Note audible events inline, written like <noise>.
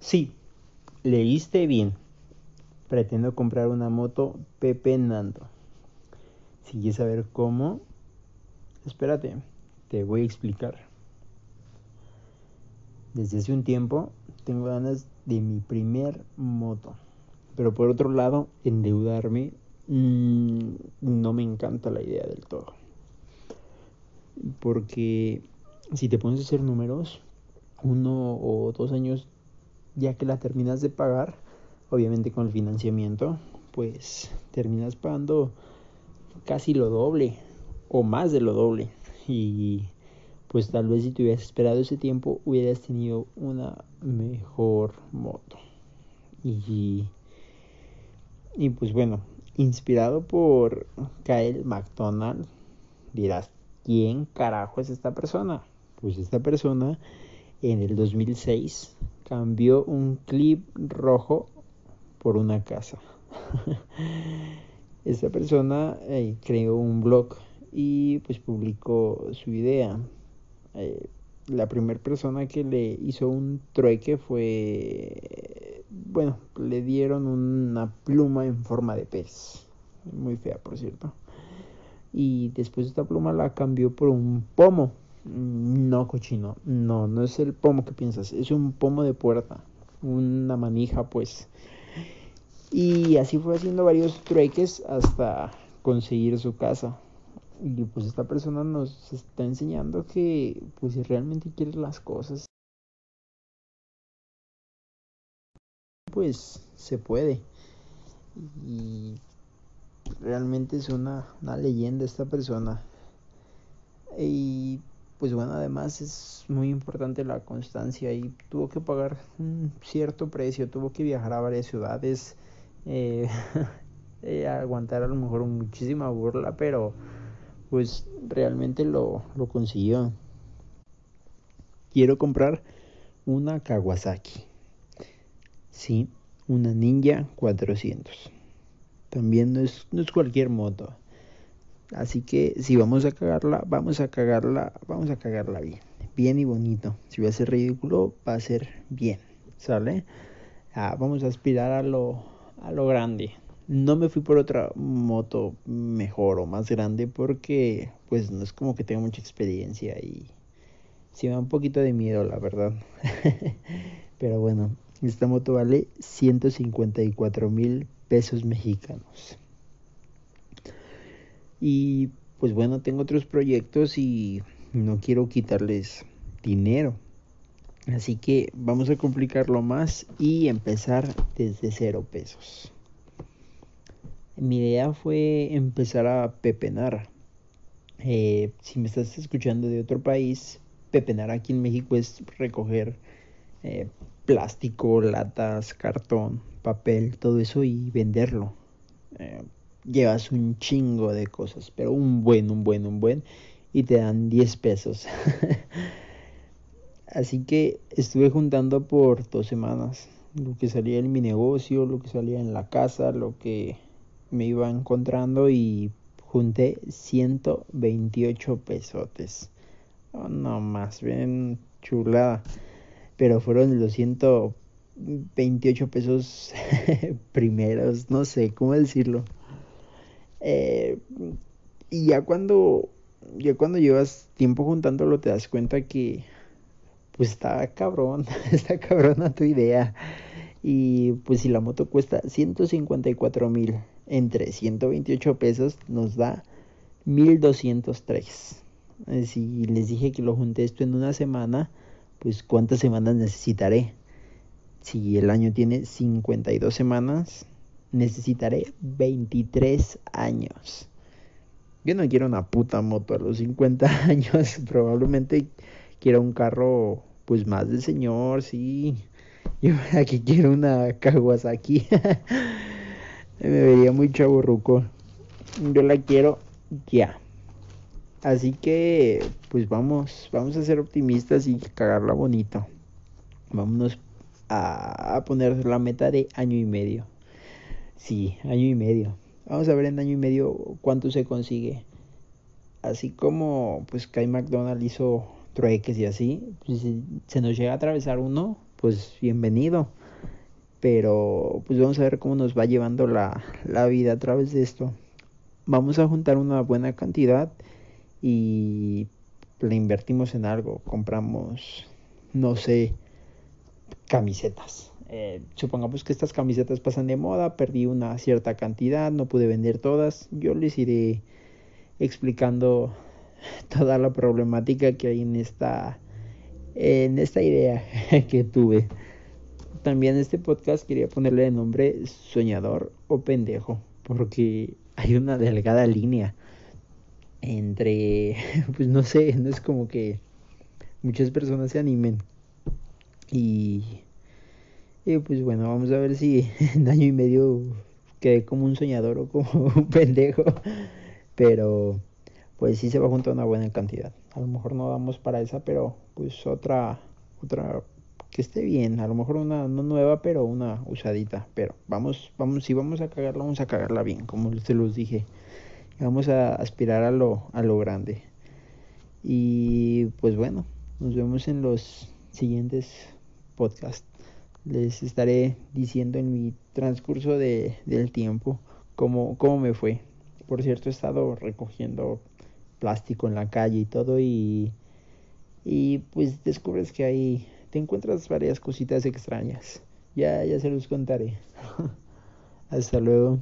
Sí, leíste bien. Pretendo comprar una moto Pepe Nando. Si quieres saber cómo, espérate, te voy a explicar. Desde hace un tiempo tengo ganas de mi primer moto. Pero por otro lado, endeudarme mmm, no me encanta la idea del todo. Porque si te pones a hacer números, uno o dos años ya que la terminas de pagar, obviamente con el financiamiento, pues terminas pagando casi lo doble o más de lo doble. Y pues tal vez si te hubieras esperado ese tiempo hubieras tenido una mejor moto. Y, y pues bueno, inspirado por Kyle McDonald, dirás, ¿quién carajo es esta persona? Pues esta persona en el 2006 cambió un clip rojo por una casa. <laughs> Esta persona eh, creó un blog y pues publicó su idea. Eh, la primera persona que le hizo un trueque fue, bueno, le dieron una pluma en forma de pez. Muy fea, por cierto. Y después esta pluma la cambió por un pomo no, cochino. No, no es el pomo que piensas. Es un pomo de puerta. Una manija, pues. Y así fue haciendo varios trueques hasta conseguir su casa. Y pues esta persona nos está enseñando que pues si realmente quieres las cosas, pues se puede. Y realmente es una, una leyenda esta persona. Y pues bueno, además es muy importante la constancia y tuvo que pagar un cierto precio, tuvo que viajar a varias ciudades, eh, <laughs> eh, aguantar a lo mejor muchísima burla, pero pues realmente lo, lo consiguió. Quiero comprar una Kawasaki. Sí, una Ninja 400. También no es, no es cualquier moto. Así que si vamos a cagarla, vamos a cagarla, vamos a cagarla bien, bien y bonito. Si va a ser ridículo, va a ser bien, ¿sale? Ah, vamos a aspirar a lo, a lo grande. No me fui por otra moto mejor o más grande porque pues no es como que tenga mucha experiencia y sí me da un poquito de miedo, la verdad. <laughs> Pero bueno, esta moto vale 154 mil pesos mexicanos. Y pues bueno, tengo otros proyectos y no quiero quitarles dinero. Así que vamos a complicarlo más y empezar desde cero pesos. Mi idea fue empezar a pepenar. Eh, si me estás escuchando de otro país, pepenar aquí en México es recoger eh, plástico, latas, cartón, papel, todo eso y venderlo. Eh, llevas un chingo de cosas, pero un buen, un buen, un buen, y te dan 10 pesos. <laughs> Así que estuve juntando por dos semanas lo que salía en mi negocio, lo que salía en la casa, lo que me iba encontrando y junté 128 pesotes. Oh, no más, bien chulada. Pero fueron los 128 pesos <laughs> primeros, no sé cómo decirlo. Eh, y ya cuando, ya cuando llevas tiempo juntándolo te das cuenta que pues está cabrón, <laughs> está cabrona tu idea. Y pues si la moto cuesta 154 mil entre 128 pesos nos da 1203. Eh, si les dije que lo junté esto en una semana, pues cuántas semanas necesitaré. Si el año tiene 52 semanas, necesitaré 23 años. Yo no quiero una puta moto a los 50 <laughs> años, probablemente quiero un carro pues más de señor, sí. <laughs> Yo aquí quiero una Kawasaki. <laughs> Me vería muy chaburruco. Yo la quiero ya. Así que pues vamos, vamos a ser optimistas y cagarla bonito. Vámonos a, a poner la meta de año y medio. Sí, año y medio. Vamos a ver en año y medio cuánto se consigue. Así como pues Kai McDonald hizo trueques y así, pues, si se nos llega a atravesar uno, pues bienvenido. Pero pues vamos a ver cómo nos va llevando la, la vida a través de esto. Vamos a juntar una buena cantidad y la invertimos en algo. Compramos, no sé, camisetas. Eh, supongamos que estas camisetas pasan de moda, perdí una cierta cantidad, no pude vender todas. Yo les iré explicando <laughs> toda la problemática que hay en esta en esta idea <laughs> que tuve. También este podcast quería ponerle de nombre soñador o pendejo, porque hay una delgada línea entre, <laughs> pues no sé, no es como que muchas personas se animen. Y, pues bueno, vamos a ver si <laughs> en año y medio quedé como un soñador o como <laughs> un pendejo. Pero pues sí se va junto a una buena cantidad. A lo mejor no damos para esa, pero pues otra, otra que esté bien. A lo mejor una no nueva, pero una usadita. Pero vamos, vamos, si vamos a cagarla, vamos a cagarla bien, como se los dije. Vamos a aspirar a lo, a lo grande. Y pues bueno, nos vemos en los siguientes podcasts. Les estaré diciendo en mi transcurso de, del tiempo cómo, cómo me fue. Por cierto, he estado recogiendo plástico en la calle y todo y, y pues descubres que ahí te encuentras varias cositas extrañas. Ya, ya se los contaré. <laughs> Hasta luego.